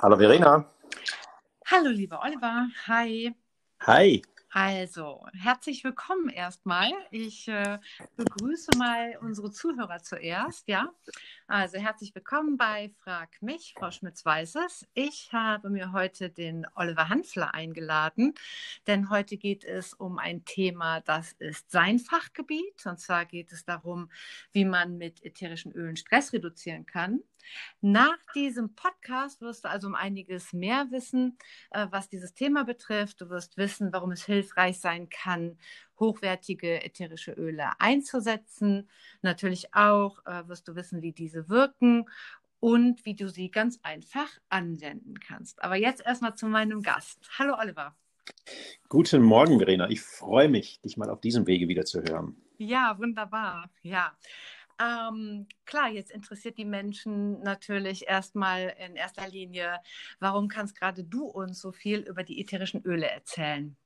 Hallo Verena. Hallo lieber Oliver. Hi. Hi. Also, herzlich willkommen erstmal. Ich äh, begrüße mal unsere Zuhörer zuerst, ja. Also, herzlich willkommen bei Frag mich, Frau Schmitz weiß es. Ich habe mir heute den Oliver Hanfler eingeladen, denn heute geht es um ein Thema, das ist sein Fachgebiet. Und zwar geht es darum, wie man mit ätherischen Ölen Stress reduzieren kann. Nach diesem Podcast wirst du also um einiges mehr wissen, äh, was dieses Thema betrifft. Du wirst wissen, warum es hilfreich sein kann, hochwertige ätherische Öle einzusetzen. Natürlich auch äh, wirst du wissen, wie diese wirken und wie du sie ganz einfach anwenden kannst. Aber jetzt erstmal zu meinem Gast. Hallo Oliver. Guten Morgen, Verena. Ich freue mich, dich mal auf diesem Wege wieder zu hören. Ja, wunderbar. Ja. Ähm, klar, jetzt interessiert die Menschen natürlich erstmal in erster Linie, warum kannst gerade du uns so viel über die ätherischen Öle erzählen?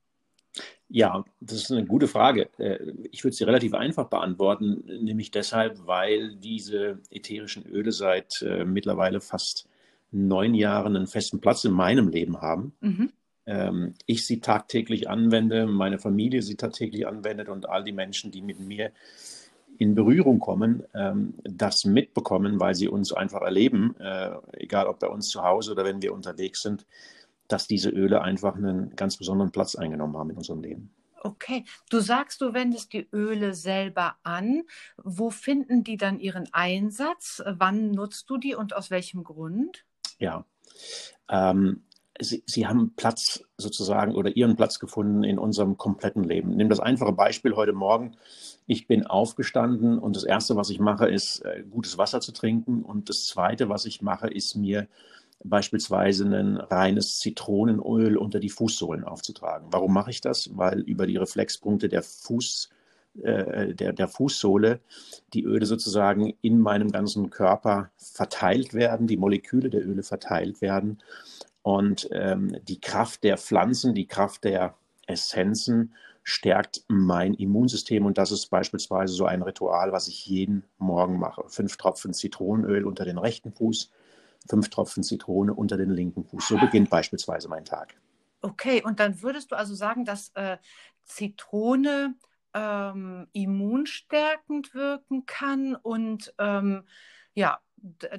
Ja, das ist eine gute Frage. Äh, ich würde sie relativ einfach beantworten, nämlich deshalb, weil diese ätherischen Öle seit äh, mittlerweile fast neun Jahren einen festen Platz in meinem Leben haben. Mhm. Ähm, ich sie tagtäglich anwende, meine Familie sie tagtäglich anwendet und all die Menschen, die mit mir in Berührung kommen, ähm, das mitbekommen, weil sie uns einfach erleben, äh, egal ob bei uns zu Hause oder wenn wir unterwegs sind, dass diese Öle einfach einen ganz besonderen Platz eingenommen haben in unserem Leben. Okay, du sagst, du wendest die Öle selber an. Wo finden die dann ihren Einsatz? Wann nutzt du die und aus welchem Grund? Ja, ähm, sie, sie haben Platz sozusagen oder ihren Platz gefunden in unserem kompletten Leben. Nimm das einfache Beispiel heute Morgen. Ich bin aufgestanden und das Erste, was ich mache, ist äh, gutes Wasser zu trinken. Und das Zweite, was ich mache, ist mir beispielsweise ein reines Zitronenöl unter die Fußsohlen aufzutragen. Warum mache ich das? Weil über die Reflexpunkte der Fuß äh, der, der Fußsohle die Öle sozusagen in meinem ganzen Körper verteilt werden, die Moleküle der Öle verteilt werden und ähm, die Kraft der Pflanzen, die Kraft der Essenzen stärkt mein Immunsystem. Und das ist beispielsweise so ein Ritual, was ich jeden Morgen mache. Fünf Tropfen Zitronenöl unter den rechten Fuß, fünf Tropfen Zitrone unter den linken Fuß. So beginnt beispielsweise mein Tag. Okay, und dann würdest du also sagen, dass äh, Zitrone ähm, immunstärkend wirken kann und ähm, ja,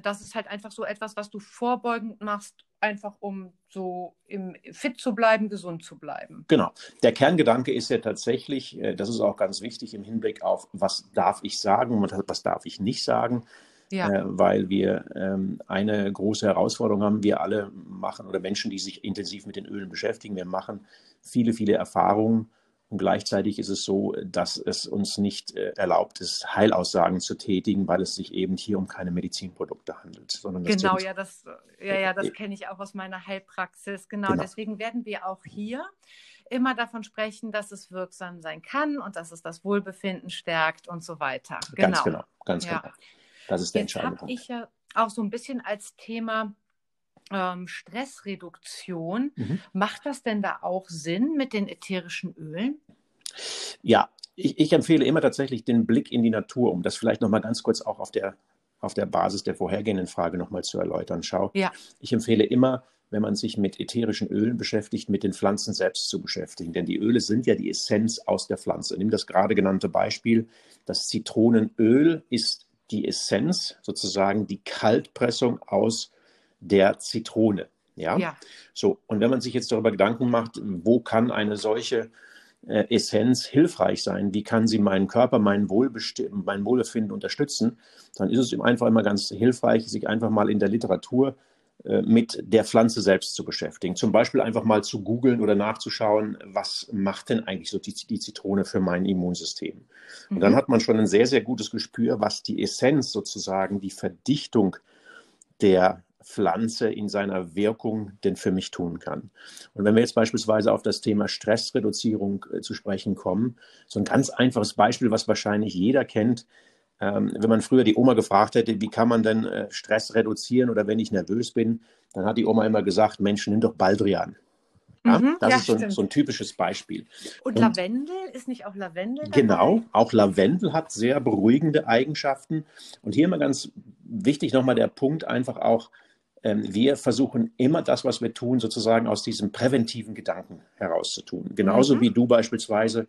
das ist halt einfach so etwas, was du vorbeugend machst, einfach um so im, fit zu bleiben, gesund zu bleiben. Genau. Der Kerngedanke ist ja tatsächlich, äh, das ist auch ganz wichtig im Hinblick auf, was darf ich sagen und was darf ich nicht sagen. Ja. Äh, weil wir ähm, eine große Herausforderung haben. Wir alle machen oder Menschen, die sich intensiv mit den Ölen beschäftigen, wir machen viele, viele Erfahrungen und gleichzeitig ist es so, dass es uns nicht äh, erlaubt ist, Heilaussagen zu tätigen, weil es sich eben hier um keine Medizinprodukte handelt. Sondern genau, ja, das, ja, ja, das äh, kenne ich auch aus meiner Heilpraxis. Genau, genau, deswegen werden wir auch hier immer davon sprechen, dass es wirksam sein kann und dass es das Wohlbefinden stärkt und so weiter. Genau. Ganz genau, ganz ja. genau. Das ist der Jetzt entscheidende Punkt. ich ja auch so ein bisschen als Thema ähm, Stressreduktion. Mhm. Macht das denn da auch Sinn mit den ätherischen Ölen? Ja, ich, ich, empfehle immer tatsächlich den Blick in die Natur, um das vielleicht nochmal ganz kurz auch auf der, auf der Basis der vorhergehenden Frage nochmal zu erläutern. Schau, ja. ich empfehle immer, wenn man sich mit ätherischen Ölen beschäftigt, mit den Pflanzen selbst zu beschäftigen. Denn die Öle sind ja die Essenz aus der Pflanze. Nimm das gerade genannte Beispiel. Das Zitronenöl ist die Essenz, sozusagen die Kaltpressung aus der Zitrone. Ja? ja. So, und wenn man sich jetzt darüber Gedanken macht, wo kann eine solche äh, Essenz hilfreich sein, wie kann sie meinen Körper, mein, mein Wohlbefinden unterstützen, dann ist es ihm einfach immer ganz hilfreich, sich einfach mal in der Literatur äh, mit der Pflanze selbst zu beschäftigen. Zum Beispiel einfach mal zu googeln oder nachzuschauen, was macht denn eigentlich so die, die Zitrone für mein Immunsystem. Und mhm. dann hat man schon ein sehr, sehr gutes Gespür, was die Essenz sozusagen, die Verdichtung der Pflanze in seiner Wirkung denn für mich tun kann. Und wenn wir jetzt beispielsweise auf das Thema Stressreduzierung äh, zu sprechen kommen, so ein ganz einfaches Beispiel, was wahrscheinlich jeder kennt, ähm, wenn man früher die Oma gefragt hätte, wie kann man denn äh, Stress reduzieren oder wenn ich nervös bin, dann hat die Oma immer gesagt, Mensch, nimm doch Baldrian. Ja, mhm, das ja, ist so ein, so ein, typisches Beispiel. Und, Und, Lavendel, ist nicht auch Lavendel? Dabei? Genau, auch Lavendel hat sehr beruhigende Eigenschaften. Und hier immer ganz wichtig nochmal der Punkt, einfach auch wir versuchen immer das, was wir tun, sozusagen aus diesem präventiven Gedanken herauszutun. Genauso mhm. wie du beispielsweise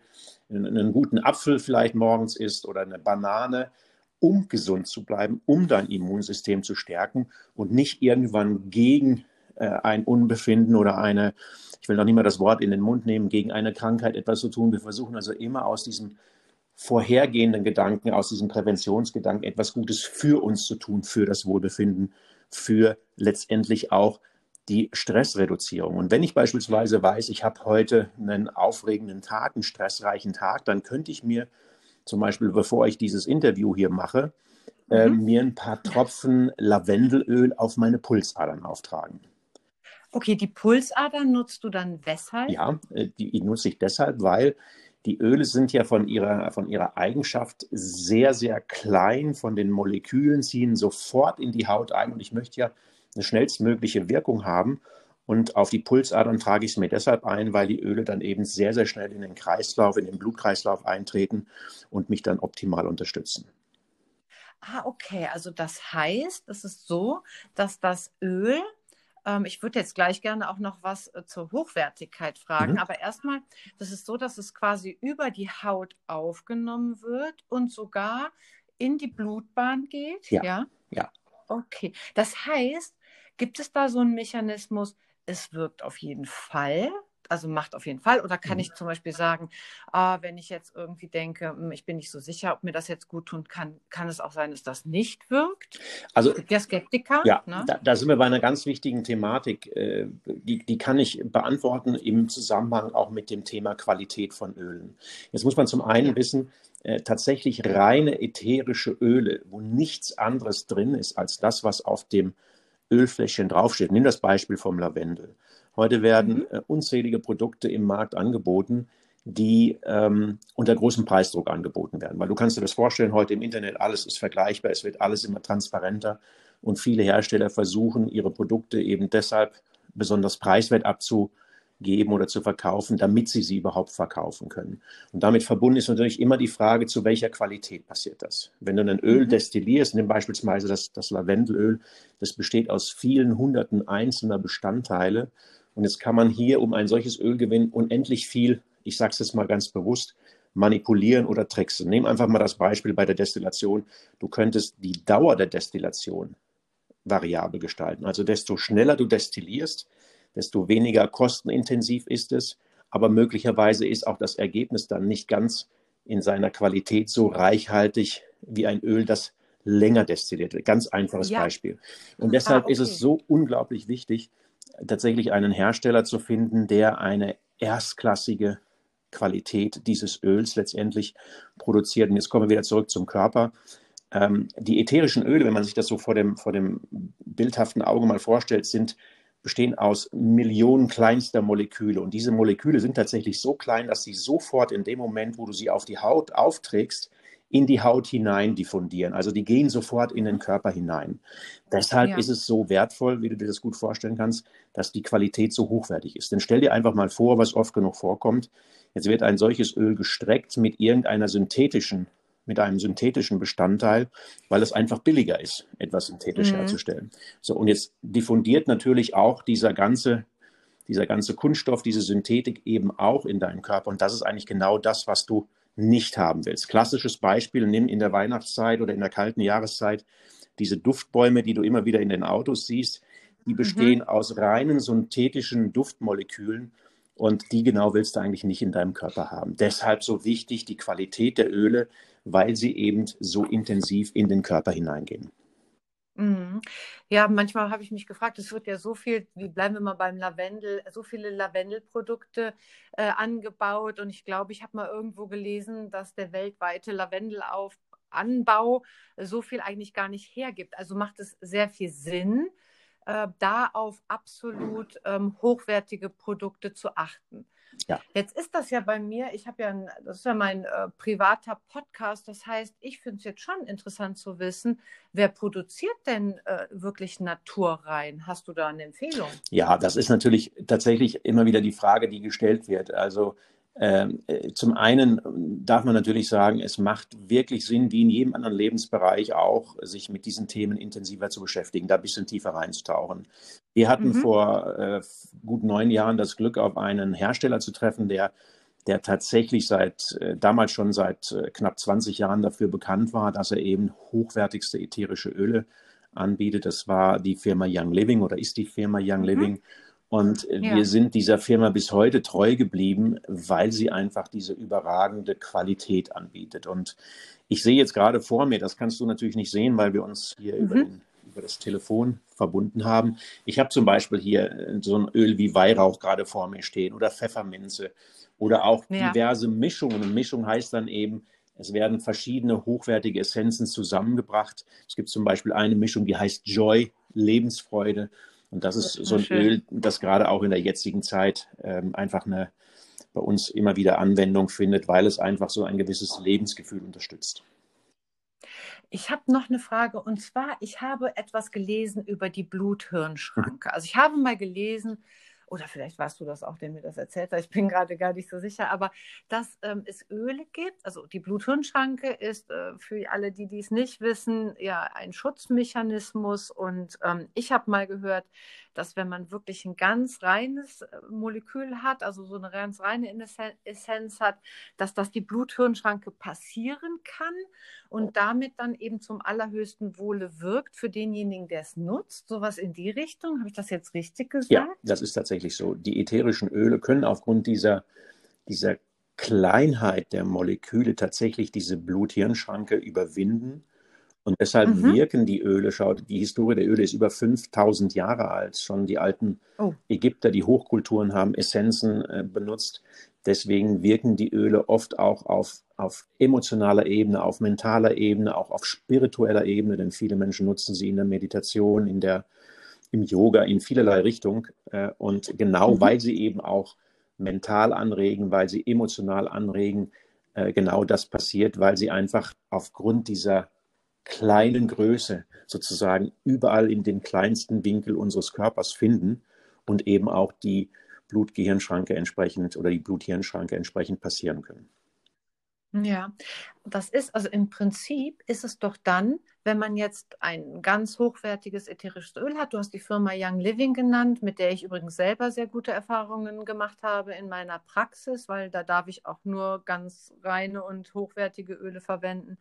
einen guten Apfel vielleicht morgens isst oder eine Banane, um gesund zu bleiben, um dein Immunsystem zu stärken und nicht irgendwann gegen äh, ein Unbefinden oder eine, ich will noch nicht mal das Wort in den Mund nehmen, gegen eine Krankheit etwas zu tun. Wir versuchen also immer aus diesem vorhergehenden Gedanken, aus diesem Präventionsgedanken etwas Gutes für uns zu tun, für das Wohlbefinden, für letztendlich auch die Stressreduzierung. Und wenn ich beispielsweise weiß, ich habe heute einen aufregenden Tag, einen stressreichen Tag, dann könnte ich mir zum Beispiel, bevor ich dieses Interview hier mache, äh, mhm. äh, mir ein paar Tropfen Lavendelöl auf meine Pulsadern auftragen. Okay, die Pulsadern nutzt du dann weshalb? Ja, äh, die, die nutze ich deshalb, weil die Öle sind ja von ihrer, von ihrer Eigenschaft sehr, sehr klein, von den Molekülen ziehen sofort in die Haut ein und ich möchte ja eine schnellstmögliche Wirkung haben. Und auf die Pulsadern trage ich es mir deshalb ein, weil die Öle dann eben sehr, sehr schnell in den Kreislauf, in den Blutkreislauf eintreten und mich dann optimal unterstützen. Ah, okay. Also das heißt, es ist so, dass das Öl, ähm, ich würde jetzt gleich gerne auch noch was äh, zur Hochwertigkeit fragen, mhm. aber erstmal, das ist so, dass es quasi über die Haut aufgenommen wird und sogar in die Blutbahn geht. Ja. Ja. ja. Okay. Das heißt, Gibt es da so einen Mechanismus, es wirkt auf jeden Fall? Also macht auf jeden Fall. Oder kann mhm. ich zum Beispiel sagen, ah, wenn ich jetzt irgendwie denke, hm, ich bin nicht so sicher, ob mir das jetzt gut tun kann, kann es auch sein, dass das nicht wirkt? Also der Skeptiker. Ja, ne? da, da, sind wir bei einer ganz wichtigen Thematik. Äh, die, die kann ich beantworten im Zusammenhang auch mit dem Thema Qualität von Ölen. Jetzt muss man zum einen ja. wissen, äh, tatsächlich reine ätherische Öle, wo nichts anderes drin ist als das, was auf dem Ölfläschchen draufsteht. Nimm das Beispiel vom Lavendel. Heute werden mhm. äh, unzählige Produkte im Markt angeboten, die ähm, unter großem Preisdruck angeboten werden. Weil du kannst dir das vorstellen, heute im Internet, alles ist vergleichbar, es wird alles immer transparenter und viele Hersteller versuchen, ihre Produkte eben deshalb besonders preiswert abzu, geben oder zu verkaufen, damit sie sie überhaupt verkaufen können. Und damit verbunden ist natürlich immer die Frage, zu welcher Qualität passiert das. Wenn du ein Öl mhm. destillierst, nimm beispielsweise das, das Lavendelöl, das besteht aus vielen hunderten einzelner Bestandteile. Und jetzt kann man hier, um ein solches Öl gewinnen, unendlich viel, ich sage es jetzt mal ganz bewusst, manipulieren oder tricksen. Nehm einfach mal das Beispiel bei der Destillation. Du könntest die Dauer der Destillation variabel gestalten. Also desto schneller du destillierst, desto weniger kostenintensiv ist es. Aber möglicherweise ist auch das Ergebnis dann nicht ganz in seiner Qualität so reichhaltig wie ein Öl, das länger destilliert wird. Ganz einfaches ja. Beispiel. Und deshalb ah, okay. ist es so unglaublich wichtig, tatsächlich einen Hersteller zu finden, der eine erstklassige Qualität dieses Öls letztendlich produziert. Und jetzt kommen wir wieder zurück zum Körper. Ähm, die ätherischen Öle, wenn man sich das so vor dem, vor dem bildhaften Auge mal vorstellt, sind bestehen aus Millionen kleinster Moleküle. Und diese Moleküle sind tatsächlich so klein, dass sie sofort in dem Moment, wo du sie auf die Haut aufträgst, in die Haut hinein diffundieren. Also die gehen sofort in den Körper hinein. Deshalb ja. ist es so wertvoll, wie du dir das gut vorstellen kannst, dass die Qualität so hochwertig ist. Denn stell dir einfach mal vor, was oft genug vorkommt. Jetzt wird ein solches Öl gestreckt mit irgendeiner synthetischen mit einem synthetischen Bestandteil, weil es einfach billiger ist, etwas synthetisch mhm. herzustellen. So, und jetzt diffundiert natürlich auch dieser ganze, dieser ganze Kunststoff, diese Synthetik eben auch in deinem Körper. Und das ist eigentlich genau das, was du nicht haben willst. Klassisches Beispiel, nimm in der Weihnachtszeit oder in der kalten Jahreszeit diese Duftbäume, die du immer wieder in den Autos siehst, die mhm. bestehen mhm. aus reinen synthetischen Duftmolekülen und die genau willst du eigentlich nicht in deinem Körper haben. Deshalb so wichtig die Qualität der Öle, weil sie eben so intensiv in den Körper hineingehen. Mhm. Ja, manchmal habe ich mich gefragt, es wird ja so viel, wie bleiben wir mal beim Lavendel, so viele Lavendelprodukte äh, angebaut und ich glaube, ich habe mal irgendwo gelesen, dass der weltweite Lavendelanbau so viel eigentlich gar nicht hergibt. Also macht es sehr viel Sinn, äh, da auf absolut ähm, hochwertige Produkte zu achten. Ja. Jetzt ist das ja bei mir, ich habe ja, ein, das ist ja mein äh, privater Podcast, das heißt, ich finde es jetzt schon interessant zu wissen, wer produziert denn äh, wirklich naturrein? Hast du da eine Empfehlung? Ja, das ist natürlich tatsächlich immer wieder die Frage, die gestellt wird. Also zum einen darf man natürlich sagen, es macht wirklich Sinn, wie in jedem anderen Lebensbereich auch, sich mit diesen Themen intensiver zu beschäftigen, da ein bisschen tiefer reinzutauchen. Wir hatten mhm. vor äh, gut neun Jahren das Glück, auf einen Hersteller zu treffen, der, der tatsächlich seit äh, damals schon seit äh, knapp 20 Jahren dafür bekannt war, dass er eben hochwertigste ätherische Öle anbietet. Das war die Firma Young Living oder ist die Firma Young mhm. Living. Und äh, ja. wir sind dieser Firma bis heute treu geblieben, weil sie einfach diese überragende Qualität anbietet. Und ich sehe jetzt gerade vor mir, das kannst du natürlich nicht sehen, weil wir uns hier mhm. über, den, über, das Telefon verbunden haben. Ich habe zum Beispiel hier äh, so ein Öl wie Weihrauch gerade vor mir stehen oder Pfefferminze oder auch ja. diverse Mischungen. Und Mischung heißt dann eben, es werden verschiedene hochwertige Essenzen zusammengebracht. Es gibt zum Beispiel eine Mischung, die heißt Joy, Lebensfreude. Und das ist so ein schön. Öl, das gerade auch in der jetzigen Zeit ähm, einfach eine bei uns immer wieder Anwendung findet, weil es einfach so ein gewisses Lebensgefühl unterstützt. Ich habe noch eine Frage und zwar, ich habe etwas gelesen über die Bluthirnschranke. Also ich habe mal gelesen, oder vielleicht warst du das auch, der mir das erzählt hat, ich bin gerade gar nicht so sicher, aber dass ähm, es Öle gibt, also die Bluthirnschranke ist äh, für alle, die dies nicht wissen, ja ein Schutzmechanismus. Und ähm, ich habe mal gehört, dass wenn man wirklich ein ganz reines äh, Molekül hat, also so eine ganz reine Essenz hat, dass das die Bluthirnschranke passieren kann und damit dann eben zum allerhöchsten Wohle wirkt für denjenigen, der es nutzt. Sowas in die Richtung. Habe ich das jetzt richtig gesagt? Ja, das ist tatsächlich so. Die ätherischen Öle können aufgrund dieser, dieser Kleinheit der Moleküle tatsächlich diese Blut-Hirn-Schranke überwinden. Und deshalb mhm. wirken die Öle, schaut, die Historie der Öle ist über 5000 Jahre alt. Schon die alten oh. Ägypter, die Hochkulturen haben Essenzen äh, benutzt. Deswegen wirken die Öle oft auch auf, auf emotionaler Ebene, auf mentaler Ebene, auch auf spiritueller Ebene, denn viele Menschen nutzen sie in der Meditation, in der, im Yoga, in vielerlei Richtung. Äh, und genau mhm. weil sie eben auch mental anregen, weil sie emotional anregen, äh, genau das passiert, weil sie einfach aufgrund dieser kleinen Größe sozusagen überall in den kleinsten Winkel unseres Körpers finden und eben auch die Blut-Gehirn-Schranke entsprechend oder die Blut-Hirn-Schranke entsprechend passieren können. Ja, das ist also im Prinzip ist es doch dann, wenn man jetzt ein ganz hochwertiges ätherisches Öl hat. Du hast die Firma Young Living genannt, mit der ich übrigens selber sehr gute Erfahrungen gemacht habe in meiner Praxis, weil da darf ich auch nur ganz reine und hochwertige Öle verwenden.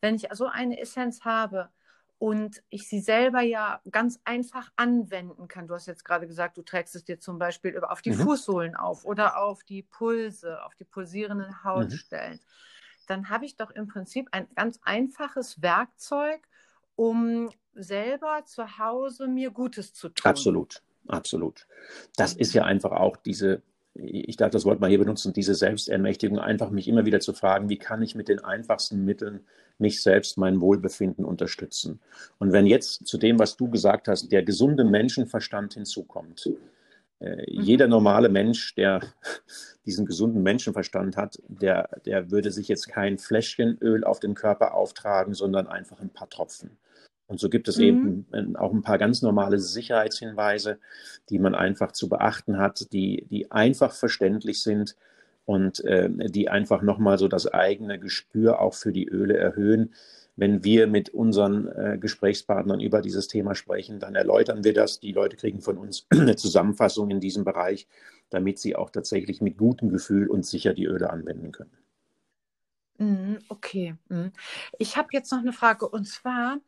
Wenn ich so eine Essenz habe, und ich sie selber ja ganz einfach anwenden kann. Du hast jetzt gerade gesagt, du trägst es dir zum Beispiel auf die mhm. Fußsohlen auf oder auf die Pulse, auf die pulsierenden mhm. Hautstellen. Mhm. Dann habe ich doch im Prinzip ein ganz einfaches Werkzeug, um selber zu Hause mir Gutes zu tun. Absolut, absolut. Das ist ja einfach auch diese ich darf das Wort mal hier benutzen, diese Selbstermächtigung, einfach mich immer wieder zu fragen, wie kann ich mit den einfachsten Mitteln mich selbst, mein Wohlbefinden unterstützen. Und wenn jetzt zu dem, was du gesagt hast, der gesunde Menschenverstand hinzukommt, äh, mhm. jeder normale Mensch, der diesen gesunden Menschenverstand hat, der, der würde sich jetzt kein Fläschchen Öl auf den Körper auftragen, sondern einfach ein paar Tropfen. Und so gibt es mhm. eben auch ein paar ganz normale Sicherheitshinweise, die man einfach zu beachten hat, die, die einfach verständlich sind und äh, die einfach nochmal so das eigene Gespür auch für die Öle erhöhen. Wenn wir mit unseren äh, Gesprächspartnern über dieses Thema sprechen, dann erläutern wir das. Die Leute kriegen von uns eine Zusammenfassung in diesem Bereich, damit sie auch tatsächlich mit gutem Gefühl und sicher die Öle anwenden können. Mhm, okay. Mhm. Ich habe jetzt noch eine Frage und zwar,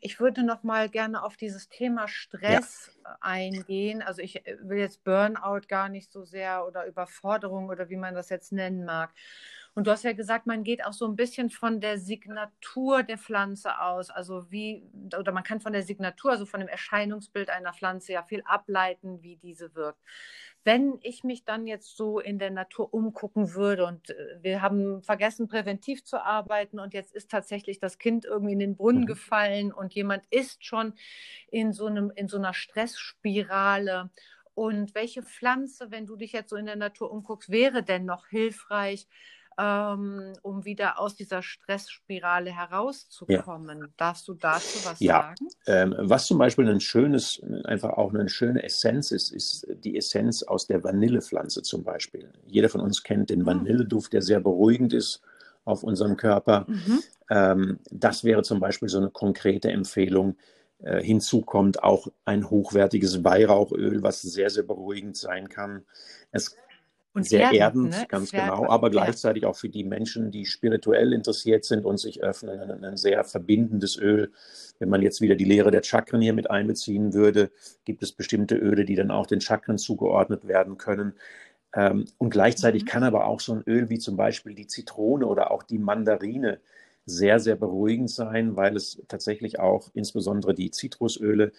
ich würde noch mal gerne auf dieses Thema Stress ja. eingehen. Also ich äh, will jetzt Burnout gar nicht so sehr oder Überforderung oder wie man das jetzt nennen mag. Und du hast ja gesagt, man geht auch so ein bisschen von der Signatur der Pflanze aus. Also wie, oder man kann von der Signatur, also von dem Erscheinungsbild einer Pflanze ja viel ableiten, wie diese wirkt wenn ich mich dann jetzt so in der Natur umgucken würde und äh, wir haben vergessen, präventiv zu arbeiten und jetzt ist tatsächlich das Kind irgendwie in den Brunnen mhm. gefallen und jemand ist schon in so, einem, in so einer Stressspirale. Und welche Pflanze, wenn du dich jetzt so in der Natur umguckst, wäre denn noch hilfreich, ähm, um wieder aus dieser Stressspirale herauszukommen. Ja. Darfst du dazu was ja. sagen? Ähm, was zum Beispiel ein schönes, einfach auch eine schöne Essenz ist, ist die Essenz aus der Vanillepflanze zum Beispiel. Jeder von uns kennt den hm. Vanilleduft, der sehr beruhigend ist auf unserem Körper. Mhm. Ähm, das wäre zum Beispiel so eine konkrete Empfehlung. Äh, hinzu kommt auch ein hochwertiges Weihrauchöl, was sehr, sehr beruhigend sein kann. Es und sehr erdend, ne? ganz genau, aber gleichzeitig auch für die Menschen, die spirituell interessiert sind und sich öffnen, ein, ein, sehr verbindendes Öl. Wenn man jetzt wieder die Lehre der Chakren hier mit einbeziehen würde, gibt es bestimmte Öle, die dann auch den Chakren zugeordnet werden können. Ähm, und gleichzeitig mhm. kann aber auch so ein Öl wie zum Beispiel die Zitrone oder auch die Mandarine sehr, sehr beruhigend sein, weil es tatsächlich auch insbesondere die Zitrusöle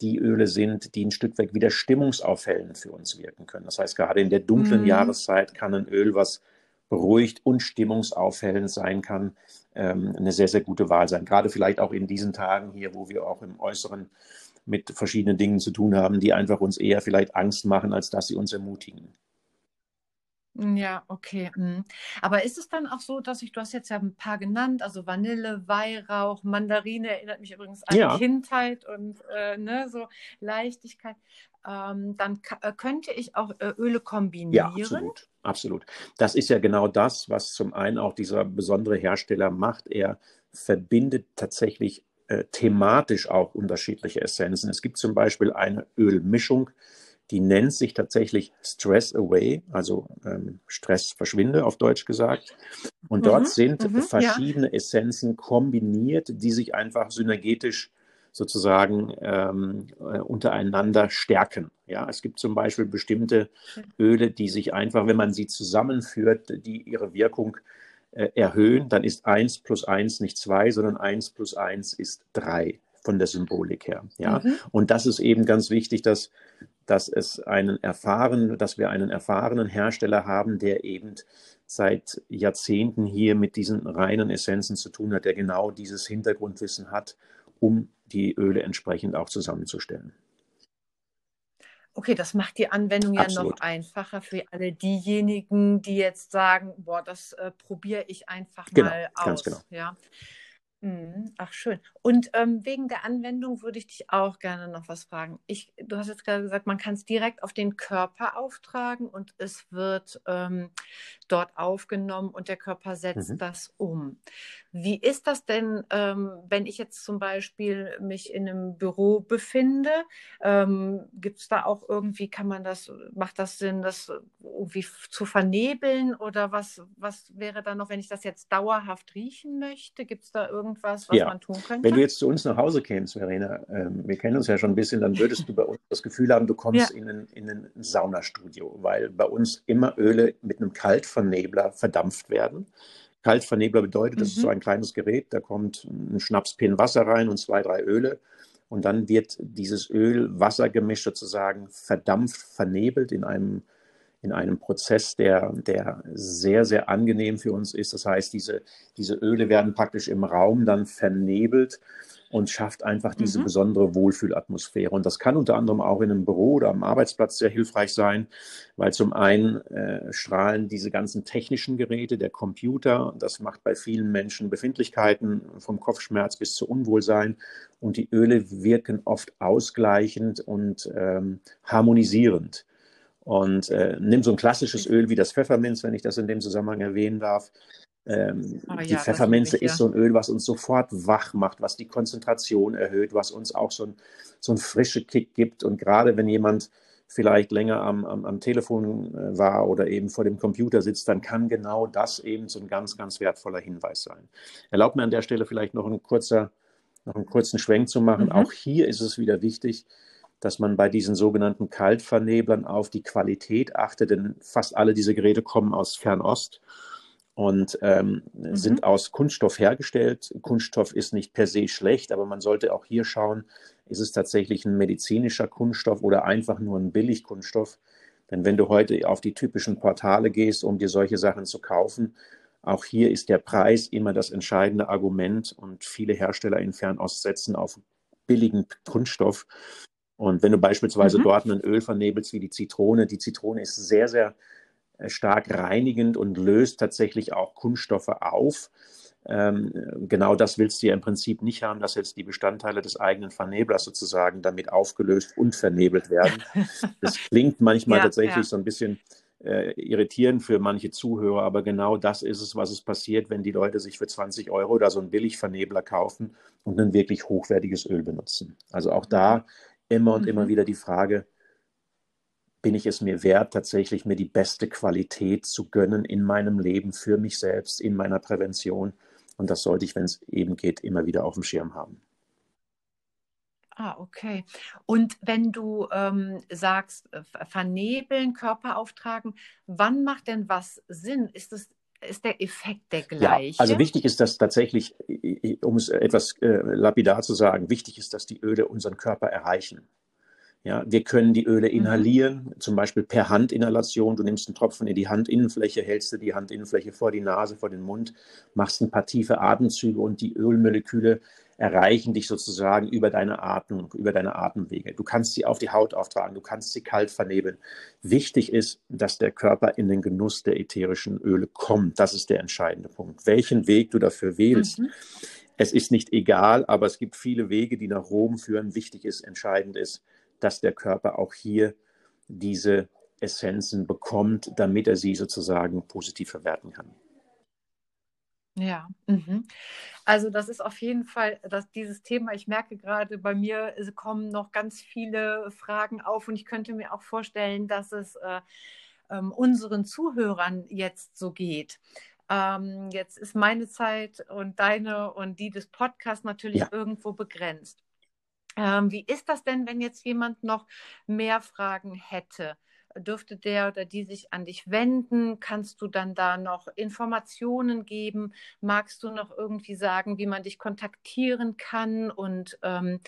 die Öle sind, die ein Stück weit wieder stimmungsaufhellend für uns wirken können. Das heißt, gerade in der dunklen mhm. Jahreszeit kann ein Öl, was beruhigt und stimmungsaufhellend sein kann, ähm, eine sehr, sehr gute Wahl sein. Gerade vielleicht auch in diesen Tagen hier, wo wir auch im Äußeren mit verschiedenen Dingen zu tun haben, die einfach uns eher vielleicht Angst machen, als dass sie uns ermutigen. Ja, okay. Mhm. Aber ist es dann auch so, dass ich, du hast jetzt ja ein paar genannt, also Vanille, Weihrauch, Mandarine erinnert mich übrigens an ja. Kindheit und äh, ne, so Leichtigkeit. Ähm, dann äh, könnte ich auch äh, Öle kombinieren. Ja, absolut. Absolut. Das ist ja genau das, was zum einen auch dieser besondere Hersteller macht. Er verbindet tatsächlich äh, thematisch auch unterschiedliche Essenzen. Es gibt zum Beispiel eine Ölmischung, die nennt sich tatsächlich Stress Away, also ähm, Stress verschwinde auf Deutsch gesagt. Und dort mhm, sind mhm, verschiedene ja. Essenzen kombiniert, die sich einfach synergetisch sozusagen ähm, äh, untereinander stärken. Ja, es gibt zum Beispiel bestimmte Öle, die sich einfach, wenn man sie zusammenführt, die ihre Wirkung äh, erhöhen, dann ist eins plus eins nicht zwei, sondern eins plus eins ist drei von der Symbolik her. Ja, mhm. und das ist eben ganz wichtig, dass dass es einen erfahrenen, dass wir einen erfahrenen Hersteller haben, der eben seit Jahrzehnten hier mit diesen reinen Essenzen zu tun hat, der genau dieses Hintergrundwissen hat, um die Öle entsprechend auch zusammenzustellen. Okay, das macht die Anwendung ja noch einfacher für alle diejenigen, die jetzt sagen, boah, das äh, probiere ich einfach genau, mal aus. Ganz genau. Ja. Mhm. Ach, schön. Und ähm, wegen der Anwendung würde ich dich auch gerne noch was fragen. Ich, du hast jetzt gerade gesagt, man kann es direkt auf den Körper auftragen und es wird ähm, dort aufgenommen und der Körper setzt mhm. das um. Wie ist das denn, ähm, wenn ich jetzt zum Beispiel mich in einem Büro befinde? Ähm, Gibt es da auch irgendwie, kann man das, macht das Sinn, das irgendwie zu vernebeln oder was, was wäre da noch, wenn ich das jetzt dauerhaft riechen möchte? Gibt es da irgendwie irgendwas, was ja. man tun könnte? Wenn du jetzt zu uns nach Hause kämst, Verena, ähm, wir kennen uns ja schon ein bisschen, dann würdest du bei uns das Gefühl haben, du kommst ja. in, ein, in ein Saunastudio, weil bei uns immer Öle mit einem Kaltvernebler verdampft werden. Kaltvernebler bedeutet, das mhm. ist so mhm. ein kleines Gerät, da kommt ein Schnapspin Wasser rein und zwei, drei Öle. Und dann wird dieses Öl-Wasser-Gemisch sozusagen verdampft, vernebelt in einem in einem Prozess, der, der sehr, sehr angenehm für uns ist. Das heißt, diese, diese Öle werden praktisch im Raum dann vernebelt und schafft einfach diese mhm. besondere Wohlfühlatmosphäre. Und das kann unter anderem auch in einem Büro oder am Arbeitsplatz sehr hilfreich sein, weil zum einen äh, strahlen diese ganzen technischen Geräte, der Computer, das macht bei vielen Menschen Befindlichkeiten vom Kopfschmerz bis zu Unwohlsein. Und die Öle wirken oft ausgleichend und ähm, harmonisierend. Und äh, nimm so ein klassisches Öl wie das Pfefferminz, wenn ich das in dem Zusammenhang erwähnen darf. Ähm, oh, die ja, Pfefferminze ich, ja. ist so ein Öl, was uns sofort wach macht, was die Konzentration erhöht, was uns auch so ein, so ein frische Kick gibt. Und gerade wenn jemand vielleicht länger am, am, am Telefon äh, war oder eben vor dem Computer sitzt, dann kann genau das eben so ein ganz, ganz wertvoller Hinweis sein. Erlaubt mir an der Stelle vielleicht noch, ein kurzer, noch einen kurzen Schwenk zu machen. Mhm. Auch hier ist es wieder wichtig, dass man bei diesen sogenannten Kaltverneblern auf die Qualität achtet, denn fast alle diese Geräte kommen aus Fernost und ähm, mhm. sind aus Kunststoff hergestellt. Kunststoff ist nicht per se schlecht, aber man sollte auch hier schauen, ist es tatsächlich ein medizinischer Kunststoff oder einfach nur ein Billigkunststoff? Denn wenn du heute auf die typischen Portale gehst, um dir solche Sachen zu kaufen, auch hier ist der Preis immer das entscheidende Argument und viele Hersteller in Fernost setzen auf billigen Kunststoff. Und wenn du beispielsweise mhm. dort ein Öl vernebelst wie die Zitrone, die Zitrone ist sehr, sehr äh, stark reinigend und löst tatsächlich auch Kunststoffe auf. Ähm, genau das willst du ja im Prinzip nicht haben, dass jetzt die Bestandteile des eigenen Verneblers sozusagen damit aufgelöst und vernebelt werden. Das klingt manchmal ja, tatsächlich ja. so ein bisschen äh, irritierend für manche Zuhörer, aber genau das ist es, was es passiert, wenn die Leute sich für 20 Euro da so einen Billigvernebler kaufen und ein wirklich hochwertiges Öl benutzen. Also auch da immer und mhm. immer wieder die Frage, bin ich es mir wert, tatsächlich mir die beste Qualität zu gönnen in meinem Leben, für mich selbst, in meiner Prävention. Und das sollte ich, wenn es eben geht, immer wieder auf dem Schirm haben. Ah, okay. Und wenn du ähm, sagst, äh, vernebeln, Körper auftragen, wann macht denn was Sinn? Ist es ist der Effekt der gleiche? Ja, also wichtig ist, dass tatsächlich, um es etwas äh, lapidar zu sagen, wichtig ist, dass die Öle unseren Körper erreichen. Ja, wir können die Öle mhm. inhalieren, mhm. zum Beispiel per Handinhalation. Du nimmst einen Tropfen in die Handinnenfläche, hältst du die Handinnenfläche vor die Nase, vor den Mund, machst ein paar tiefe Atemzüge und die Ölmoleküle erreichen dich sozusagen über deine Atmung, über deine Atemwege. Du kannst sie auf die Haut auftragen, du kannst sie kalt vernebeln. Wichtig ist, dass der Körper in den Genuss der ätherischen Öle kommt. Das ist der entscheidende Punkt. Welchen Weg du dafür wählst. Mhm. Es ist nicht egal, aber es gibt viele Wege, die nach Rom führen. Wichtig ist, entscheidend ist, dass der Körper auch hier diese Essenzen bekommt, damit er sie sozusagen positiv verwerten kann. Ja, mhm. also das ist auf jeden Fall dass dieses Thema. Ich merke gerade, bei mir kommen noch ganz viele Fragen auf und ich könnte mir auch vorstellen, dass es äh, äh, unseren Zuhörern jetzt so geht. Ähm, jetzt ist meine Zeit und deine und die des Podcasts natürlich ja. irgendwo begrenzt. Ähm, wie ist das denn, wenn jetzt jemand noch mehr Fragen hätte? Dürfte der oder die sich an dich wenden? Kannst du dann da noch Informationen geben? Magst du noch irgendwie sagen, wie man dich kontaktieren kann und ähm,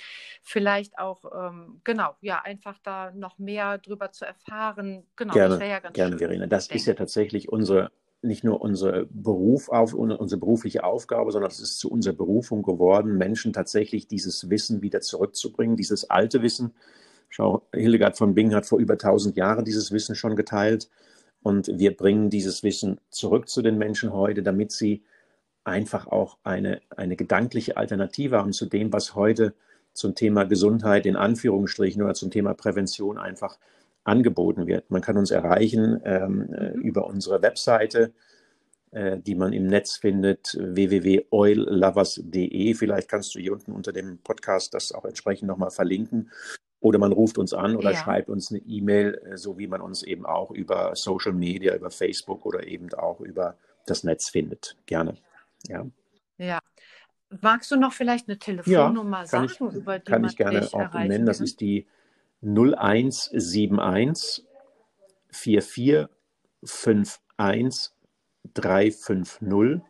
vielleicht auch, ähm, genau, ja, einfach da noch mehr drüber zu erfahren? Genau, gerne, das wäre ja ganz gerne, schön. Verena. Das ist ja tatsächlich unsere nicht nur unser Beruf auf, unsere berufliche Aufgabe, sondern es ist zu unserer Berufung geworden, Menschen tatsächlich dieses Wissen wieder zurückzubringen, dieses alte Wissen. Schau, Hildegard von Bingen hat vor über 1000 Jahren dieses Wissen schon geteilt und wir bringen dieses Wissen zurück zu den Menschen heute, damit sie einfach auch eine, eine gedankliche Alternative haben zu dem, was heute zum Thema Gesundheit in Anführungsstrichen oder zum Thema Prävention einfach angeboten wird. Man kann uns erreichen ähm, äh, mhm. über unsere Webseite, äh, die man im Netz findet, www.oillovers.de. Vielleicht kannst du hier unten unter dem Podcast das auch entsprechend nochmal verlinken. Oder man ruft uns an oder ja. schreibt uns eine E-Mail, äh, so wie man uns eben auch über Social Media, über Facebook oder eben auch über das Netz findet. Gerne. Ja. Ja. Magst du noch vielleicht eine Telefonnummer ja, sagen, ich, über die kann man ich gerne auch nennen. Das ist die 0171 4451 350.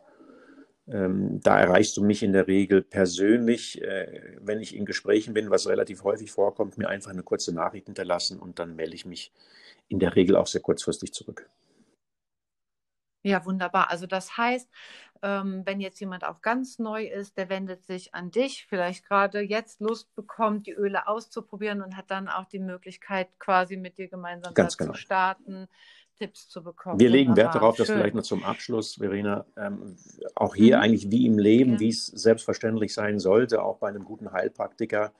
Ähm, da erreichst du mich in der Regel persönlich, äh, wenn ich in Gesprächen bin, was relativ häufig vorkommt, mir einfach eine kurze Nachricht hinterlassen und dann melde ich mich in der Regel auch sehr kurzfristig zurück. Ja, wunderbar. Also das heißt, ähm, wenn jetzt jemand auch ganz neu ist, der wendet sich an dich, vielleicht gerade jetzt Lust bekommt, die Öle auszuprobieren und hat dann auch die Möglichkeit, quasi mit dir gemeinsam ganz genau. zu starten. Tipps zu bekommen. Wir legen Wert darauf, dass vielleicht noch zum Abschluss, Verena, ähm, auch hier mhm. eigentlich wie im Leben, ja. wie es selbstverständlich sein sollte, auch bei einem guten Heilpraktiker,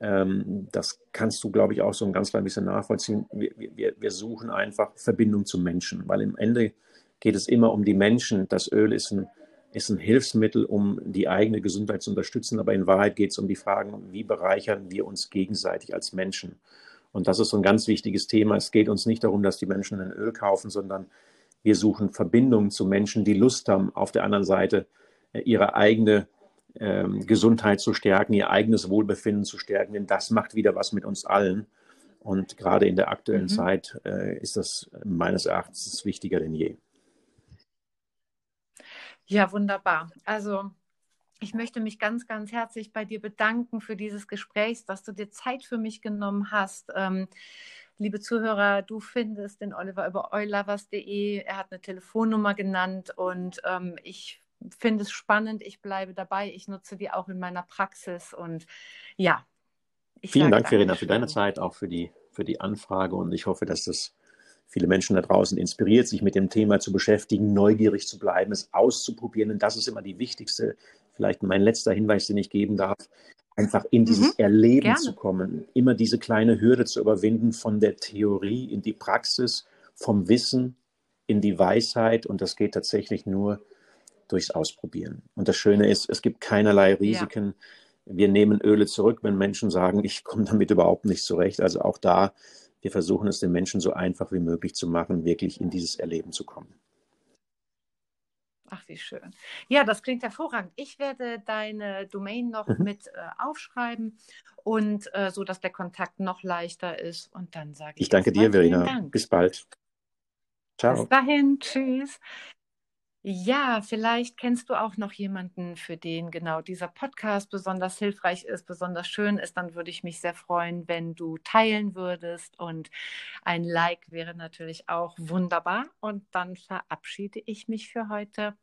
ähm, das kannst du, glaube ich, auch so ein ganz klein bisschen nachvollziehen. Wir, wir, wir suchen einfach Verbindung zum Menschen, weil im Ende geht es immer um die Menschen. Das Öl ist ein, ist ein Hilfsmittel, um die eigene Gesundheit zu unterstützen, aber in Wahrheit geht es um die Fragen, wie bereichern wir uns gegenseitig als Menschen. Und das ist so ein ganz wichtiges Thema. Es geht uns nicht darum, dass die Menschen ein Öl kaufen, sondern wir suchen Verbindungen zu Menschen, die Lust haben, auf der anderen Seite äh, ihre eigene ähm, Gesundheit zu stärken, ihr eigenes Wohlbefinden zu stärken, denn das macht wieder was mit uns allen. Und gerade in der aktuellen mhm. Zeit äh, ist das meines Erachtens wichtiger denn je. Ja, wunderbar. Also ich möchte mich ganz, ganz herzlich bei dir bedanken für dieses Gespräch, dass du dir Zeit für mich genommen hast. Ähm, liebe Zuhörer, du findest den Oliver über eulovers.de. Er hat eine Telefonnummer genannt und ähm, ich finde es spannend. Ich bleibe dabei. Ich nutze die auch in meiner Praxis und ja. Vielen Dank, Verena, für deine Zeit, auch für die, für die Anfrage und ich hoffe, dass das viele Menschen da draußen inspiriert, sich mit dem Thema zu beschäftigen, neugierig zu bleiben, es auszuprobieren. Und das ist immer die wichtigste, vielleicht mein letzter Hinweis, den ich geben darf, einfach in dieses mhm, Erleben gerne. zu kommen, immer diese kleine Hürde zu überwinden von der Theorie in die Praxis, vom Wissen in die Weisheit. Und das geht tatsächlich nur durchs Ausprobieren. Und das Schöne ist, es gibt keinerlei Risiken. Ja. Wir nehmen Öle zurück, wenn Menschen sagen, ich komme damit überhaupt nicht zurecht. Also auch da wir versuchen es den Menschen so einfach wie möglich zu machen, wirklich in dieses Erleben zu kommen. Ach, wie schön. Ja, das klingt hervorragend. Ich werde deine Domain noch mhm. mit äh, aufschreiben und äh, so, dass der Kontakt noch leichter ist. Und dann sage ich. Ich danke dir, Verena. Bis bald. Ciao. Bis dahin. Tschüss. Ja, vielleicht kennst du auch noch jemanden, für den genau dieser Podcast besonders hilfreich ist, besonders schön ist. Dann würde ich mich sehr freuen, wenn du teilen würdest. Und ein Like wäre natürlich auch wunderbar. Und dann verabschiede ich mich für heute.